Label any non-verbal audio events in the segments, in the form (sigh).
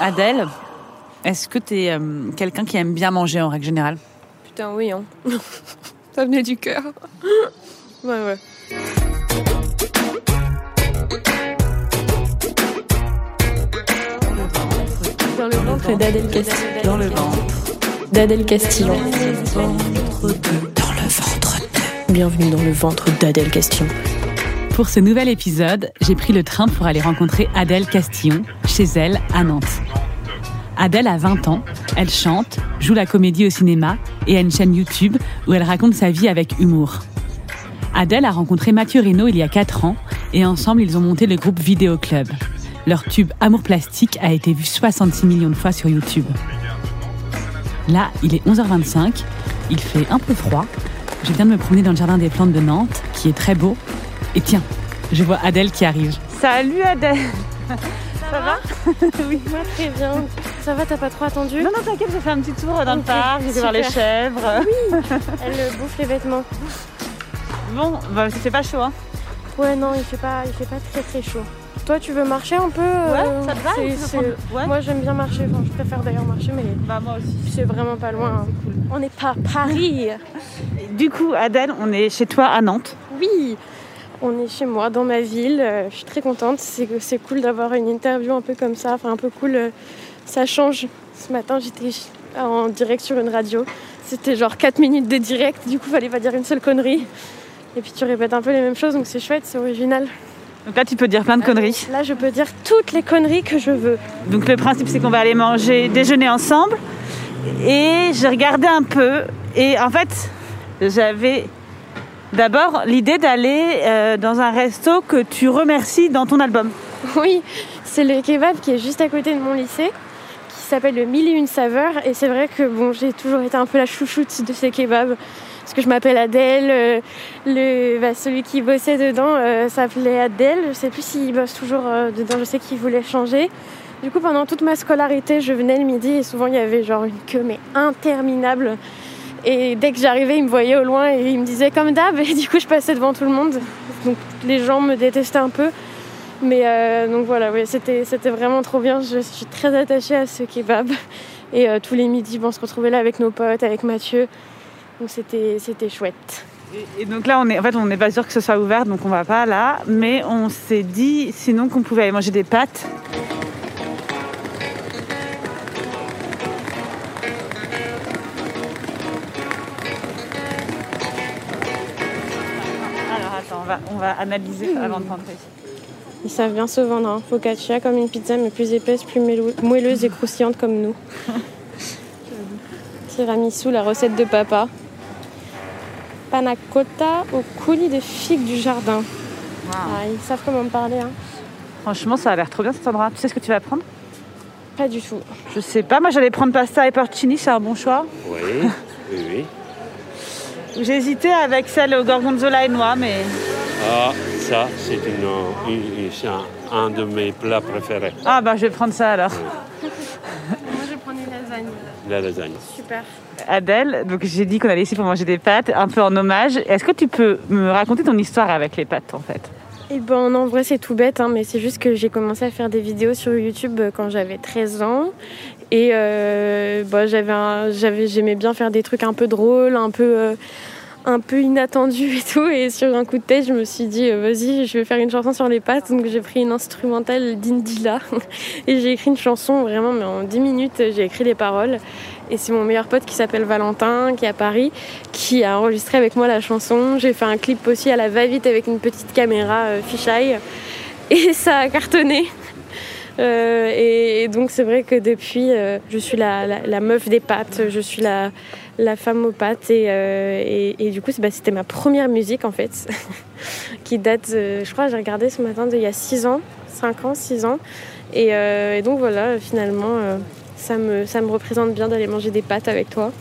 Adèle, est-ce que tu es quelqu'un qui aime bien manger en règle générale? Putain, oui, hein. (laughs) Ça venait du cœur. (laughs) ouais, ouais. Dans le ventre d'Adèle Castillon. Dans le ventre. D'Adèle Castillon. Dans le ventre. Bienvenue dans le ventre d'Adèle Castillon. Pour ce nouvel épisode, j'ai pris le train pour aller rencontrer Adèle Castillon, chez elle, à Nantes. Adèle a 20 ans, elle chante, joue la comédie au cinéma et a une chaîne YouTube où elle raconte sa vie avec humour. Adèle a rencontré Mathieu Reynaud il y a 4 ans et ensemble ils ont monté le groupe Vidéo Club. Leur tube Amour plastique a été vu 66 millions de fois sur YouTube. Là, il est 11h25, il fait un peu froid. Je viens de me promener dans le jardin des plantes de Nantes, qui est très beau. Et tiens, je vois Adèle qui arrive. Salut Adèle Ça va (laughs) Oui, moi très bien. Ça va, t'as pas trop attendu Non, non, t'inquiète, j'ai fait un petit tour dans le parc, j'ai voir les chèvres. Oui, (laughs) elle bouffe les vêtements. Bon, bah, ça fait pas chaud, hein Ouais, non, il fait pas, il fait pas très très chaud. Toi, tu veux marcher un peu euh, Ouais, ça te va c'est- c'est- prendre- Ouais. Moi, j'aime bien marcher. Enfin, je préfère d'ailleurs marcher, mais Bah, moi aussi. c'est vraiment pas loin. hein. On n'est pas à Paris. (laughs) Du coup, Adèle, on est chez toi à Nantes. Oui, on est chez moi, dans ma ville. Euh, Je suis très contente. C'est cool d'avoir une interview un peu comme ça. Enfin, un peu cool. euh, Ça change. Ce matin, j'étais en direct sur une radio. C'était genre 4 minutes de direct. Du coup, fallait pas dire une seule connerie. Et puis, tu répètes un peu les mêmes choses. Donc, c'est chouette, c'est original. Donc là, tu peux dire plein de conneries. Là, je peux dire toutes les conneries que je veux. Donc le principe, c'est qu'on va aller manger, déjeuner ensemble. Et j'ai regardé un peu. Et en fait, j'avais d'abord l'idée d'aller euh, dans un resto que tu remercies dans ton album. Oui, c'est le kebab qui est juste à côté de mon lycée, qui s'appelle le Mille et une saveurs. Et c'est vrai que bon, j'ai toujours été un peu la chouchoute de ces kebabs. Parce que je m'appelle Adèle, euh, le, bah, celui qui bossait dedans euh, s'appelait Adèle. Je sais plus s'il bosse toujours dedans, je sais qu'il voulait changer. Du coup, pendant toute ma scolarité, je venais le midi et souvent il y avait genre une queue mais interminable. Et dès que j'arrivais, il me voyait au loin et il me disait comme d'hab. Et du coup, je passais devant tout le monde. Donc les gens me détestaient un peu. Mais euh, donc voilà, oui, c'était, c'était vraiment trop bien. Je suis très attachée à ce kebab. Et euh, tous les midis, bon, on se retrouvait là avec nos potes, avec Mathieu. Donc c'était, c'était chouette. Et, et donc là, on est, en fait, on n'est pas sûr que ce soit ouvert, donc on va pas là. Mais on s'est dit sinon qu'on pouvait aller manger des pâtes. Analyser avant de rentrer. Ils savent bien se vendre. Hein. Focaccia comme une pizza, mais plus épaisse, plus moelleuse et croustillante comme nous. (laughs) Tiramisu, la recette de papa. Panna cotta au coulis de figues du jardin. Ah, ils savent comment me parler. Hein. Franchement, ça a l'air trop bien cet endroit. Tu sais ce que tu vas prendre? Pas du tout. Je sais pas, moi j'allais prendre pasta et porcini, c'est un bon choix. Oui, oui, oui. (laughs) J'ai hésité avec celle au gorgonzola et noix, mais Ah, ça, c'est une, une- une- c'est un, un de mes plats préférés, ah bah je vais prendre ça alors. (laughs) Moi, je prends une lasagne. la lasagne. Super. Adèle, donc j'ai dit qu'on allait ici pour manger des pâtes, un peu en hommage. Est-ce que tu peux me raconter ton histoire avec les pâtes en fait? Et ben en vrai c'est tout bête, hein, mais c'est juste que j'ai commencé à faire des vidéos sur YouTube euh, quand j'avais 13 ans. Et euh, bah, j'avais un- j'avais, j'aimais bien faire des trucs un peu drôles, un peu, euh, un peu inattendus et tout. Et sur un coup de tête, je me suis dit, euh, vas-y, je vais faire une chanson sur les pattes. Donc j'ai pris une instrumentale d'Indila (laughs) et j'ai écrit une chanson vraiment, mais en 10 minutes, j'ai écrit les paroles. Et c'est mon meilleur pote qui s'appelle Valentin, qui est à Paris, qui a enregistré avec moi la chanson. J'ai fait un clip aussi à la va-vite avec une petite caméra euh, fisheye. (laughs) Et ça a cartonné. Euh, et, donc c'est vrai que depuis, euh, je suis la, la- meuf des pâtes, je suis la, la femme aux pâtes. Et, euh, et, et du coup, bah, c'était ma première musique en fait, (laughs) qui date, euh, je crois, j'ai regardé ce matin d'il y a 6 ans, 5 ans, 6 ans. Et, euh, et donc voilà, finalement, euh, ça, me, ça me représente bien d'aller manger des pâtes avec toi.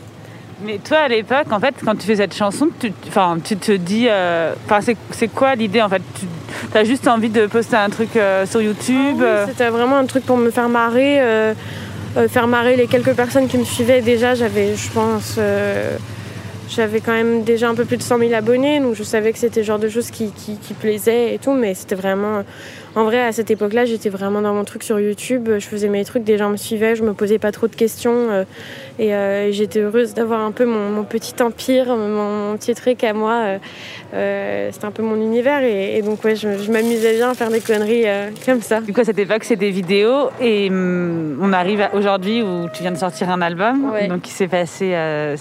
Mais toi, à l'époque, en fait, quand tu fais cette chanson, tu, tu te dis... Enfin, c'est- c'est quoi l'idée, en fait? Tu as juste envie de poster un truc euh, sur YouTube oui, C'était vraiment un truc pour me faire marrer, euh, faire marrer les quelques personnes qui me suivaient. Déjà, j'avais, je pense, euh, j'avais quand même déjà un peu plus de 100 000 abonnés, donc je savais que c'était le genre de choses qui, qui, qui plaisaient et tout, mais c'était vraiment. En vrai, à cette époque-là, j'étais vraiment dans mon truc sur YouTube. Je faisais mes trucs, des gens me suivaient, je me posais pas trop de questions. euh, et euh, j'étais heureuse d'avoir un peu mon, mon petit empire, mon, mon petit truc à moi. euh, c'était un peu mon univers. Et, et donc, ouais, je, je m'amusais bien à faire des conneries comme ça. Du coup, à cette époque, c'est des vidéos et hum, on arrive aujourd'hui où tu viens de sortir un album. Ouais. Donc, il s'est passé euh,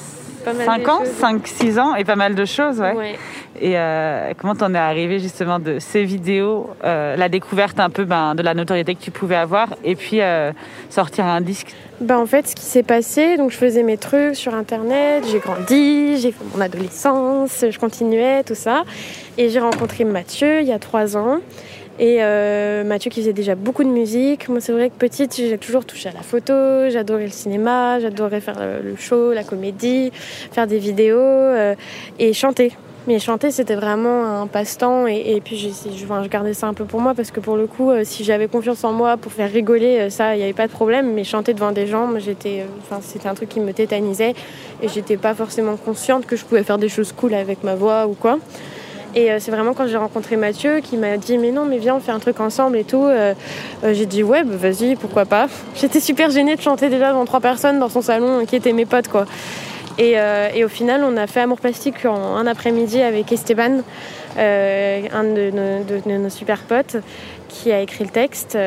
Pas mal 5 de ans, choses. 5, 6 ans et pas mal de choses. Ouais. Ouais. Et euh, comment t'en es arrivé justement de ces vidéos, euh, la découverte un peu ben, de la notoriété que tu pouvais avoir et puis euh, sortir un disque? Bah en fait, ce qui s'est passé, donc je faisais mes trucs sur internet, j'ai grandi, j'ai fait mon adolescence, je continuais, tout ça. Et j'ai rencontré Mathieu il y a trois ans. Et euh, Mathieu qui faisait déjà beaucoup de musique. Moi, c'est vrai que petite, j'ai toujours touché à la photo, j'adorais le cinéma, j'adorais faire le le show, la comédie, faire des vidéos euh, et chanter. Mais chanter, c'était vraiment un passe-temps. Et, puis, je, enfin, je gardais ça un peu pour moi parce que pour le coup, euh, si j'avais confiance en moi pour faire rigoler, euh, ça, il n'y avait pas de problème. Mais chanter devant des gens, euh, c'était un truc qui me tétanisait. Et j'étais pas forcément consciente que je pouvais faire des choses cool avec ma voix ou quoi. Et euh, c'est vraiment quand j'ai rencontré Mathieu qui m'a dit mais non mais viens on fait un truc ensemble et tout. Euh, euh, j'ai dit ouais bah, vas-y pourquoi pas. (laughs) J'étais super gênée de chanter déjà devant trois personnes dans son salon qui étaient mes potes quoi. Et, au final on a fait Amour Plastique en un après-midi avec Esteban, un de nos super potes qui a écrit le texte.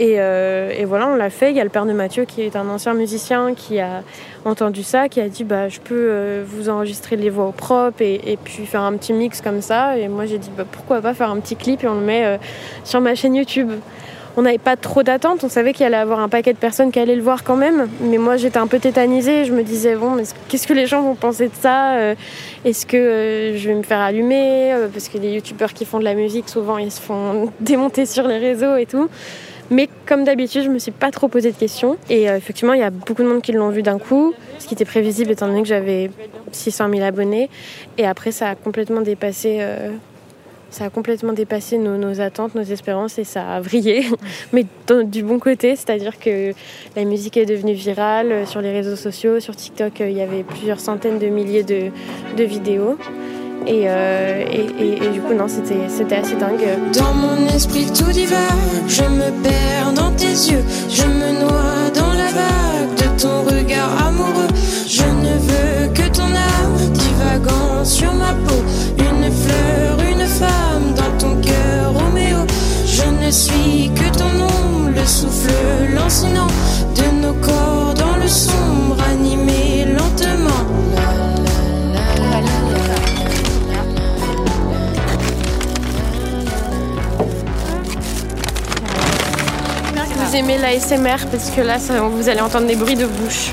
Euh, et, voilà on l'a fait. Il y a le père de Mathieu qui est un ancien musicien qui a entendu ça, qui a dit bah je peux euh, vous enregistrer les voix au propre et, puis faire un petit mix comme ça. Et moi j'ai dit bah pourquoi pas faire un petit clip et on le met euh, sur ma chaîne YouTube. On n'avait pas trop d'attente, on savait qu'il allait avoir un paquet de personnes qui allaient le voir quand même. Mais moi j'étais un peu tétanisée, je me disais bon mais qu'est-ce que les gens vont penser de ça Est-ce que je vais me faire allumer Parce que les youtubeurs qui font de la musique souvent ils se font (laughs) démonter sur les réseaux et tout. Mais comme d'habitude, je me suis pas trop posé de questions. Et euh, effectivement, il y a beaucoup de monde qui l'ont vu d'un coup, ce qui était prévisible étant donné que j'avais 600 000 abonnés. Et après, ça a complètement dépassé, euh, nos, attentes, nos espérances, et ça a vrillé. (laughs) Mais du bon côté, c'est-à-dire que la musique est devenue virale euh, sur les réseaux sociaux, sur TikTok, il y avait plusieurs centaines de milliers de vidéos. Et, euh, et, du coup, non, c'était assez dingue. Dans mon esprit tout divague, je me perds dans tes yeux, je me noie dans la vague de ton regard amoureux. Je ne veux que ton âme divagant sur ma peau, une fleur, une femme dans ton cœur, Roméo. Je ne suis que ton ombre, le souffle lancinant de nos corps dans le sombre, aimez l'ASMR parce que là, ça- vous allez entendre des bruits de bouche.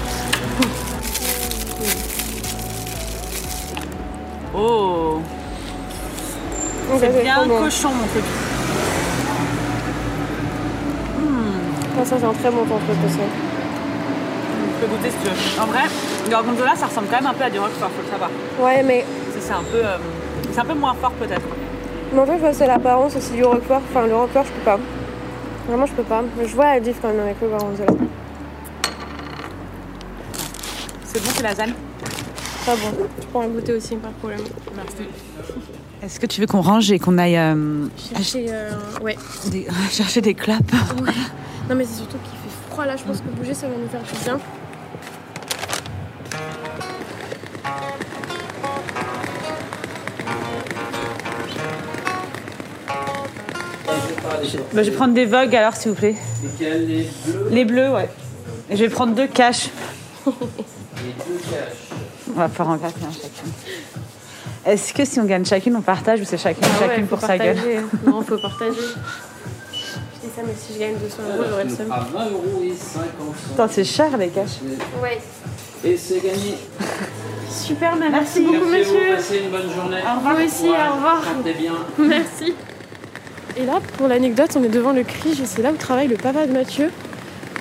Oh C'est bien bon. cochon mon truc. Ah, ça, c'est un très bon temps truc aussi. Tu peux goûter si tu veux. En vrai, le gorgonzola ça ressemble quand même un peu à du roquefort, faut le savoir. Ouais, mais, C'est un peu, euh, c'est un peu moins fort peut-être. mais en fait, c'est l'apparence aussi du roquefort. Enfin, le roquefort, je peux pas. Vraiment, je peux pas. Mais je vois la diff quand même avec le gorgonzola. C'est bon, c'est lasagne. Pas bon. Tu pourras goûter aussi, pas de problème. Merci. Est-ce que tu veux qu'on range et qu'on aille euh, Chercher, euh, ouais. des- (laughs) chercher des clopes Non, mais c'est surtout qu'il fait froid là. Je pense que bouger, ça va nous faire du bien. Bah, Je vais prendre des Vogue alors s'il vous plaît. Lesquels les bleus? Les bleus, ouais. Et je vais prendre deux caches. Les deux caches. On va pouvoir en gratter un chacune. Est-ce que si on gagne chacune, on partage ou c'est chacune, Ah ouais, chacune pour sa gueule partager. (laughs) Non, faut partager. Je dis ça, mais si je gagne 200 euros, j'aurai le seum. À 20 euros et 50 Putain, c'est cher les caches. Ouais. Et c'est gagné. Super, bah, merci, beaucoup, Merci à vous, monsieur. passez une bonne journée. Au revoir. Vous aussi, au revoir. Bien. Merci. Et là, pour l'anecdote, on est devant le Crige et c'est là où travaille le papa de Mathieu.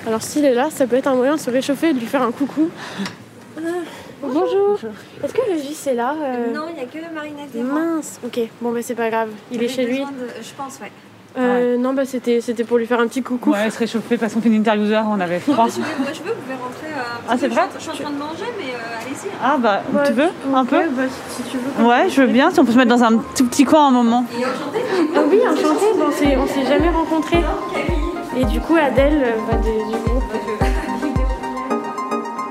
Alors s'il est là, ça peut être un moyen de se réchauffer et de lui faire un coucou. Bonjour. Est-ce que le Gis est là euh, Non, il n'y a que Marinette et moi. Mince. Ok, bon bah c'est pas grave. Il est chez lui. de- Je pense, ouais. Euh, Non bah c'était c'était pour lui faire un petit coucou. Ouais, se réchauffer parce qu'on fait une interview heure, on avait froid. Moi, je veux, moi, je veux, vous pouvez rentrer. euh, Ah, c'est vrai je suis en- Je suis en train de manger, mais euh, allez-y. Ah bah, Ouais, tu veux un peu bah, si tu veux. Ouais, je veux bien, si on peut se mettre dans un tout petit coin un moment. Et enchanté. Ah oui, enchanté. Bon, on s'est- on s'est jamais rencontrés. Et du coup, Adèle, euh, bah, de- du groupe.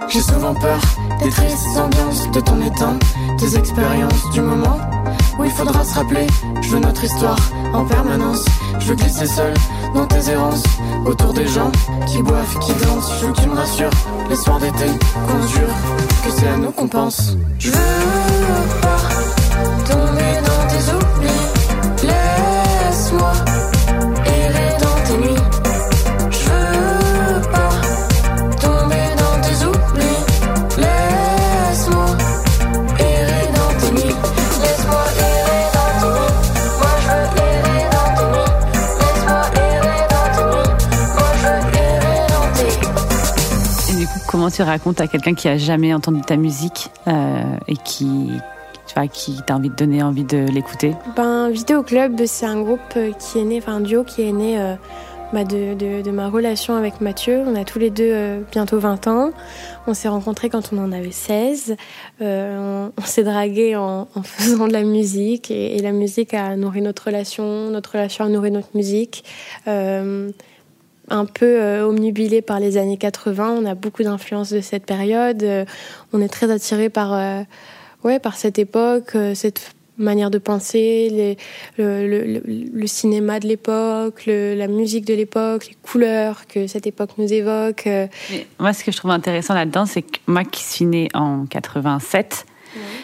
J'ai souvent peur des tristes ambiances de ton état, des expériences du moment où il faudra se rappeler. Je veux notre histoire en permanence. Je veux glisser seul dans tes errances autour des gens qui boivent, qui dansent. Je veux que tu me rassures les soirs d'été qu'on jure que c'est à nous qu'on pense. Je veux tomber tu racontes à quelqu'un qui a jamais entendu ta musique euh, et qui, tu vois, qui t'a envie de donner envie de l'écouter? Ben, Vidéo Club, c'est un groupe euh, qui est né, enfin un duo qui est né euh, bah, de, de- ma relation avec Mathieu. On a tous les deux bientôt 20 ans. On s'est rencontrés quand on en avait 16. Euh, on s'est dragués en, (laughs) faisant de la musique et la musique a nourri notre relation, notre relation a nourri notre musique. Un peu euh, omnubilé par les années 80, on a beaucoup d'influence de cette période. Euh, on est très attiré par, euh, ouais, par cette époque, euh, cette manière de penser, les- le, le- le- le cinéma de l'époque, la musique de l'époque, les couleurs que cette époque nous évoque. Mais Moi, ce que je trouve intéressant là-dedans, c'est que moi qui suis née en 87,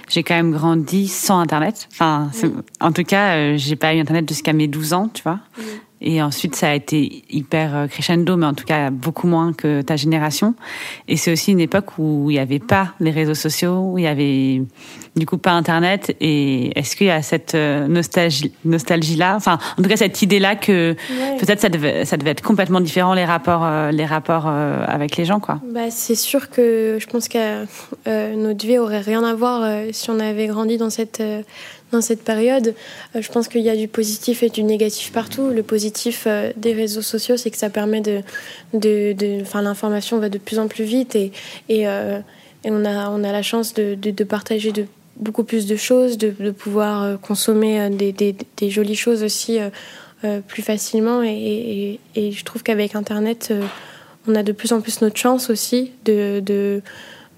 j'ai quand même grandi sans Internet. Enfin, c'est- en tout cas, j'ai pas eu Internet jusqu'à mes 12 ans, tu vois. Et ensuite, ça a été hyper euh, crescendo, mais en tout cas beaucoup moins que ta génération. Et c'est aussi une époque où il n'y avait pas les réseaux sociaux, où il y avait du coup pas Internet. Et est-ce qu'il y a cette euh, nostalgie, nostalgie-là, enfin, en tout cas cette idée-là que Ouais. peut-être ça devait, ça devait être complètement différent les rapports, euh, les rapports avec les gens, quoi. Bah, c'est sûr que je pense que euh, notre vie aurait rien à voir euh, si on avait grandi dans cette, euh, dans cette période. Euh, je pense qu'il y a du positif et du négatif partout. Le positif euh, des réseaux sociaux, c'est que ça permet de. de, enfin, l'information va de plus en plus vite et, et, euh, on, a, on a la chance de, de, partager de beaucoup plus de choses, de, de pouvoir consommer des, des, jolies choses aussi plus facilement. Et, et, je trouve qu'avec Internet, on a de plus en plus notre chance aussi de, de,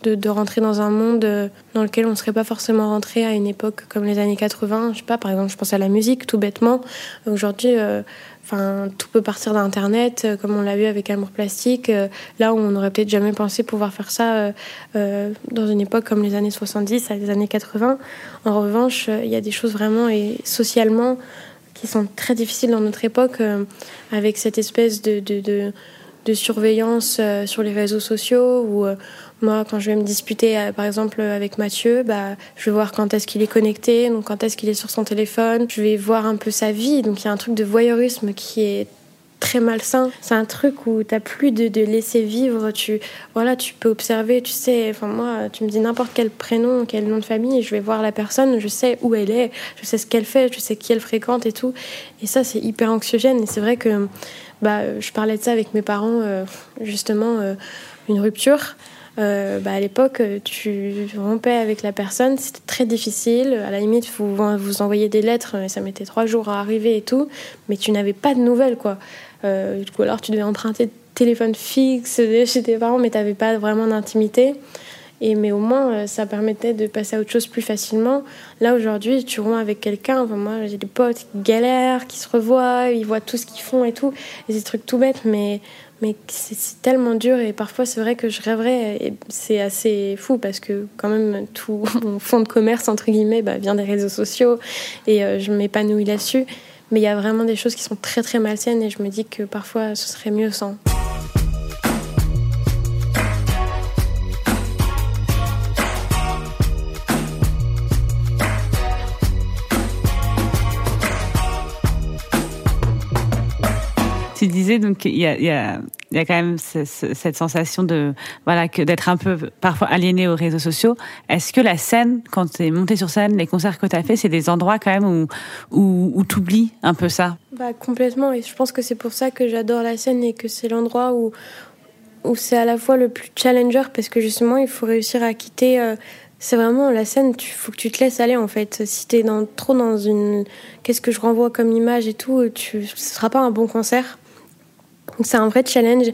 de, rentrer dans un monde euh, dans lequel on ne serait pas forcément rentré à une époque comme les années 80. Je sais pas, par exemple, je pense à la musique, tout bêtement. Aujourd'hui, euh, enfin, tout peut partir d'Internet, euh, comme on l'a vu avec Amour Plastique. euh, là où on n'aurait peut-être jamais pensé pouvoir faire ça dans une époque comme les années 70, à les années 80. En revanche, il y a des choses vraiment et socialement qui sont très difficiles dans notre époque, avec cette espèce de, de, de, surveillance sur les réseaux sociaux, moi, quand je vais me disputer, euh, par exemple, avec Mathieu, bah, je vais voir quand est-ce qu'il est connecté, donc quand est-ce qu'il est sur son téléphone, je vais voir un peu sa vie, donc il y a un truc de voyeurisme qui est très malsain. C'est un truc où t'as plus de, laisser vivre. Tu, voilà, tu peux observer, tu sais. Enfin, moi, tu me dis n'importe quel prénom, quel nom de famille, je vais voir la personne, je sais où elle est, je sais ce qu'elle fait, je sais qui elle fréquente et tout. Et ça, c'est hyper anxiogène. Et c'est vrai que bah, je parlais de ça avec mes parents, euh, justement, euh, une rupture. Euh, bah, à l'époque, tu rompais avec la personne, c'était très difficile. À la limite, vous vous envoyez des lettres, mais ça mettait trois jours à arriver et tout, mais tu n'avais pas de nouvelles, quoi. Euh, coup, alors tu devais emprunter téléphone fixe (laughs) chez tes parents, mais tu n'avais pas vraiment d'intimité. Et mais au moins, euh, ça permettait de passer à autre chose plus facilement. Là aujourd'hui, tu romps avec quelqu'un. Enfin, moi, j'ai des potes qui galèrent, qui se revoient, ils voient tout ce qu'ils font et tout. Et des trucs tout bêtes, mais mais c'est tellement dur. Et parfois, c'est vrai que je rêverais. Et c'est assez fou parce que quand même tout (laughs) mon fond de commerce entre guillemets bah, vient des réseaux sociaux et euh, je m'épanouis là-dessus. Mais il y a vraiment des choses qui sont très très malsaines et je me dis que parfois ce serait mieux sans. Donc il y a, quand même ce- ce- cette sensation de voilà d'être un peu parfois aliéné aux réseaux sociaux. Est-ce que la scène, quand tu es monté sur scène, les concerts que tu as fait, c'est des endroits quand même où où, où t'oublies un peu ça? Bah, complètement, et je pense que c'est pour ça que j'adore la scène et que c'est l'endroit où, où c'est à la fois le plus challenger parce que justement il faut réussir à quitter. euh, c'est vraiment la scène, il faut que tu te laisses aller en fait. Si t'es dans, trop dans une. Qu'est-ce que je renvoie comme image et tout, tu, ce sera pas un bon concert. Donc c'est un vrai challenge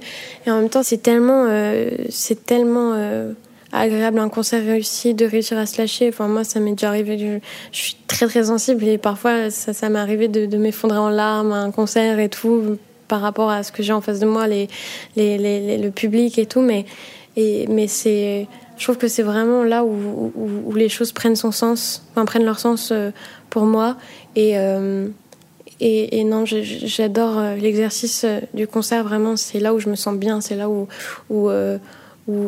et en même temps c'est tellement, euh, c'est tellement euh, agréable un concert réussi de réussir à se lâcher. Enfin moi ça m'est déjà arrivé, je, suis très très sensible et parfois ça, m'est arrivé de, m'effondrer en larmes à un concert et tout par rapport à ce que j'ai en face de moi, les, les, le public et tout. Mais, et, mais c'est, je trouve que c'est vraiment là où, les choses prennent son sens, enfin prennent leur sens euh, pour moi. Et, et, non, j'adore euh, l'exercice euh, du concert. Vraiment, c'est là où je me sens bien, c'est là où, euh,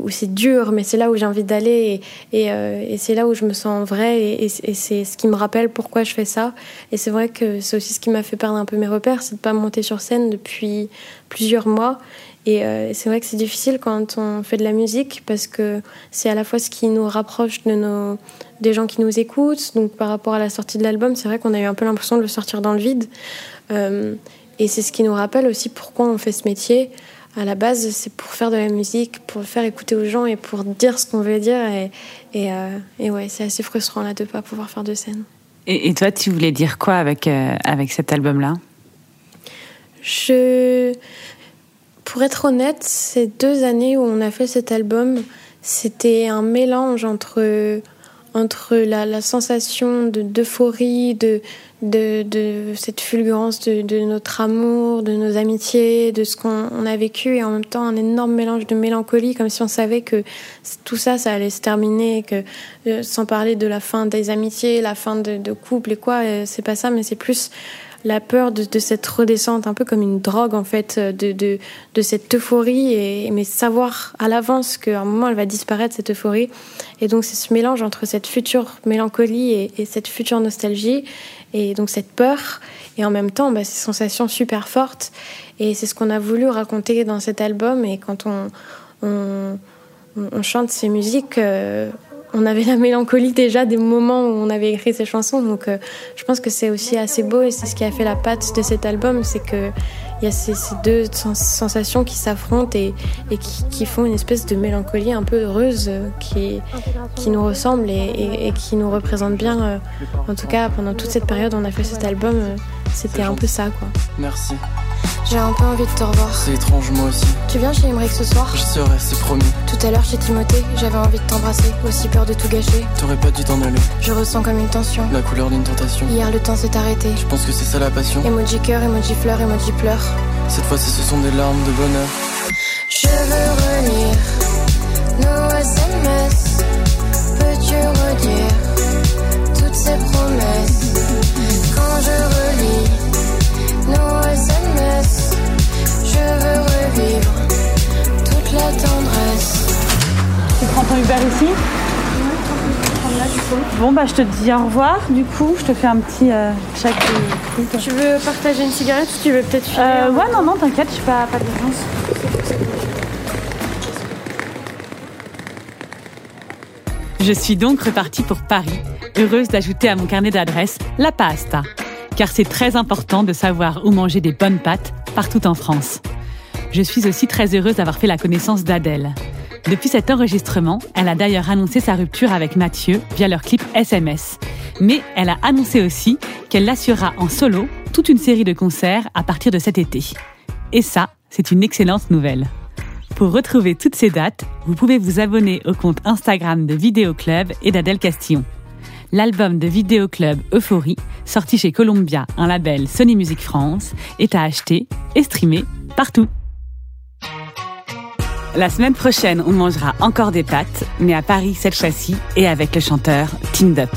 c'est dur, mais c'est là où j'ai envie d'aller. Et, et, c'est là où je me sens vrai. Et, c'est ce qui me rappelle pourquoi je fais ça. Et c'est vrai que c'est aussi ce qui m'a fait perdre un peu mes repères, c'est de pas monter sur scène depuis plusieurs mois. Et euh, c'est vrai que c'est difficile quand on fait de la musique parce que c'est à la fois ce qui nous rapproche de nos, des gens qui nous écoutent. Donc par rapport à la sortie de l'album, c'est vrai qu'on a eu un peu l'impression de le sortir dans le vide. Euh, et c'est ce qui nous rappelle aussi pourquoi on fait ce métier. À la base, c'est pour faire de la musique, pour faire écouter aux gens et pour dire ce qu'on veut dire. Et, et, euh, et ouais, c'est assez frustrant là de pas pouvoir faire de scène. et, et toi, tu voulais dire quoi avec avec cet album-là? Je, pour être honnête, ces deux années où on a fait cet album, c'était un mélange entre entre la, la sensation de d'euphorie, de, de de cette fulgurance de, de notre amour, de nos amitiés, de ce qu'on on a vécu, et en même temps un énorme mélange de mélancolie, comme si on savait que tout ça, ça allait se terminer, que euh, sans parler de la fin des amitiés, la fin de, de couple et quoi, euh, c'est pas ça, mais c'est plus la peur de, cette redescente, un peu comme une drogue en fait, de, de, de cette euphorie, et, mais savoir à l'avance qu'à un moment elle va disparaître cette euphorie. Et donc c'est ce mélange entre cette future mélancolie et, et cette future nostalgie, et donc cette peur, et en même temps bah, ces sensations super fortes. Et c'est ce qu'on a voulu raconter dans cet album, et quand on- on chante ces musiques, euh, on avait la mélancolie déjà des moments où on avait écrit ces chansons. Donc euh, je pense que c'est aussi assez beau et c'est ce qui a fait la patte de cet album, c'est que il y a ces, deux sens- sensations qui s'affrontent et, qui, font une espèce de mélancolie un peu heureuse euh, qui, nous ressemble et, et- qui nous représente bien. euh, en tout cas, pendant toute cette période on a fait cet album, c'était un peu ça, quoi. Merci, J'ai un peu envie de te revoir. c'est étrange moi aussi. Tu viens chez Emmerich ce soir Je serai, c'est promis. Tout à l'heure chez Timothée, j'avais envie de t'embrasser, aussi peur de tout gâcher. T'aurais pas dû t'en aller. Je ressens comme une tension. La couleur d'une tentation. Hier, le temps s'est arrêté. Je pense que c'est ça la passion. Emoji cœur, emoji fleur, emoji pleure. Cette fois-ci, ce sont des larmes de bonheur. Je veux relire nos SMS. Peux-tu redire toutes ces promesses? Quand je relis nos SMS, je veux revivre toute la tendresse. Tu prends ton Uber ici Bon bah je te dis au revoir. Du coup, je te fais un petit euh, chaque truc. Tu veux partager une cigarette ou tu veux peut-être filer Euh, ouais non non t'inquiète, je suis pas pas d'urgence. Je suis donc repartie pour Paris, heureuse d'ajouter à mon carnet d'adresses la pasta, car c'est très important de savoir où manger des bonnes pâtes partout en France. Je suis aussi très heureuse d'avoir fait la connaissance d'Adèle. Depuis cet enregistrement, elle a d'ailleurs annoncé sa rupture avec Mathieu via leur clip SMS. Mais elle a annoncé aussi qu'elle assurera en solo toute une série de concerts à partir de cet été. Et ça, c'est une excellente nouvelle. Pour retrouver toutes ces dates, vous pouvez vous abonner au compte Instagram de Vidéo Club et d'Adèle Castillon. L'album de Vidéo Club Euphorie, sorti chez Columbia, un label Sony Music France, est à acheter et streamer partout. La semaine prochaine, on mangera encore des pâtes, mais à Paris cette fois-ci et avec le chanteur Team Up.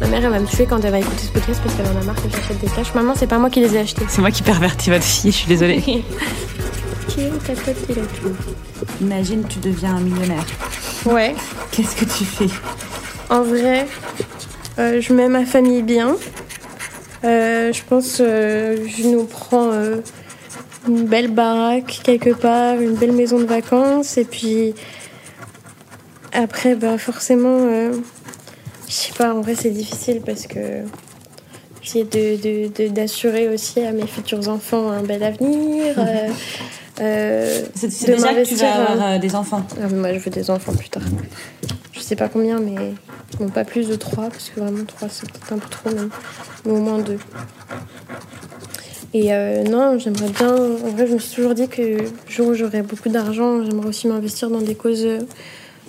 Ma mère, elle va me tuer quand elle va écouter ce podcast parce qu'elle en a marre que j'achète des caches. Maman, c'est pas moi qui les ai achetés. C'est moi qui pervertis votre fille, je suis désolée. (laughs) Qui est ta pote qui l'a tué Imagine, tu deviens un millionnaire. Ouais. Qu'est-ce que tu fais? En vrai, euh, je mets ma famille bien. Euh, je pense euh, je nous prends euh, une belle baraque quelque part, une belle maison de vacances et puis après bah forcément je sais pas en vrai c'est difficile parce que j'essaie de, de- de- d'assurer aussi à mes futurs enfants un bel avenir. (laughs) C'est déjà que tu vas avoir euh, des enfants. ah, moi, je veux des enfants plus tard. Je sais pas combien, mais bon, pas plus de trois, parce que vraiment trois, c'est peut-être un peu trop, même. mais au moins deux. Et euh, non, j'aimerais bien. En vrai, je me suis toujours dit que le jour où j'aurai beaucoup d'argent, j'aimerais aussi m'investir dans des causes. euh,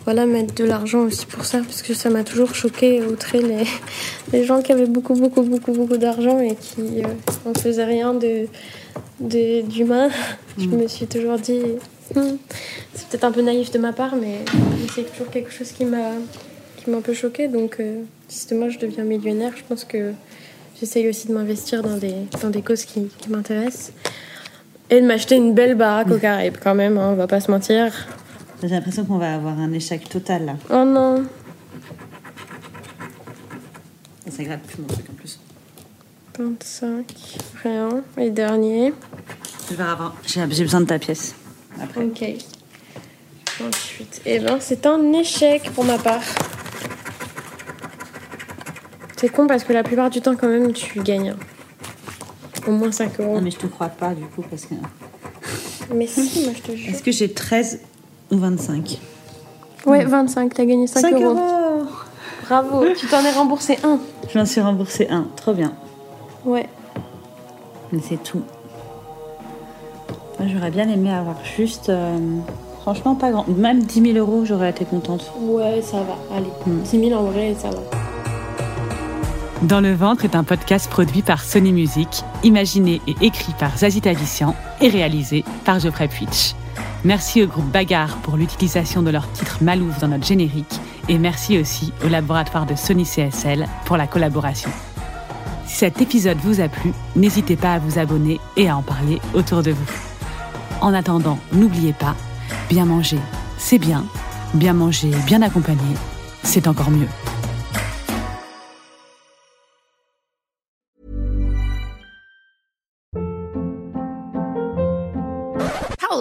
voilà, mettre de l'argent aussi pour ça, parce que ça m'a toujours choqué, outré les, (laughs) les gens qui avaient beaucoup, beaucoup, beaucoup, beaucoup d'argent et qui euh, ne faisaient rien de, de- d'humain. Je me suis toujours dit, Hmm, c'est peut-être un peu naïf de ma part, mais, mais c'est toujours quelque chose qui m'a, qui m'a un peu choqué. Donc, euh, si demain je deviens millionnaire, je pense que j'essaye aussi de m'investir dans des, dans des causes qui, qui m'intéressent. Et de m'acheter une belle baraque aux Caraïbes, quand même, hein, on va pas se mentir. J'ai l'impression qu'on va avoir un échec total là. Oh non! Et ça gratte plus mon truc en plus. 25, rien. Et dernier. Je vais avoir. J'ai besoin de ta pièce. Après. Ok. 28. Eh ben, c'est un échec pour ma part. C'est con parce que la plupart du temps, quand même, tu gagnes. Au moins 5 euros. Non mais je te crois pas du coup parce que. Mais si, moi je te jure. Est-ce que j'ai 13 ou 25 Ouais, 25, t'as gagné 5, 5 euros. euros Bravo, tu t'en es remboursé un. Je m'en suis remboursé un. Trop bien. Ouais. Mais c'est tout. Moi j'aurais bien aimé avoir juste. euh, franchement pas grand. Même 10 000 euros j'aurais été contente. Ouais, ça va. Allez. Hmm. 10 000 en vrai, ça va. Dans le ventre est un podcast produit par Sony Music, imaginé et écrit par Zazie Tavissian et réalisé par Geoffrey Puitch. Merci au groupe Bagarre pour l'utilisation de leur titre Malouf dans notre générique et merci aussi au laboratoire de Sony CSL pour la collaboration. Si cet épisode vous a plu, n'hésitez pas à vous abonner et à en parler autour de vous. En attendant, n'oubliez pas, bien manger, c'est bien, bien manger, bien accompagné, c'est encore mieux.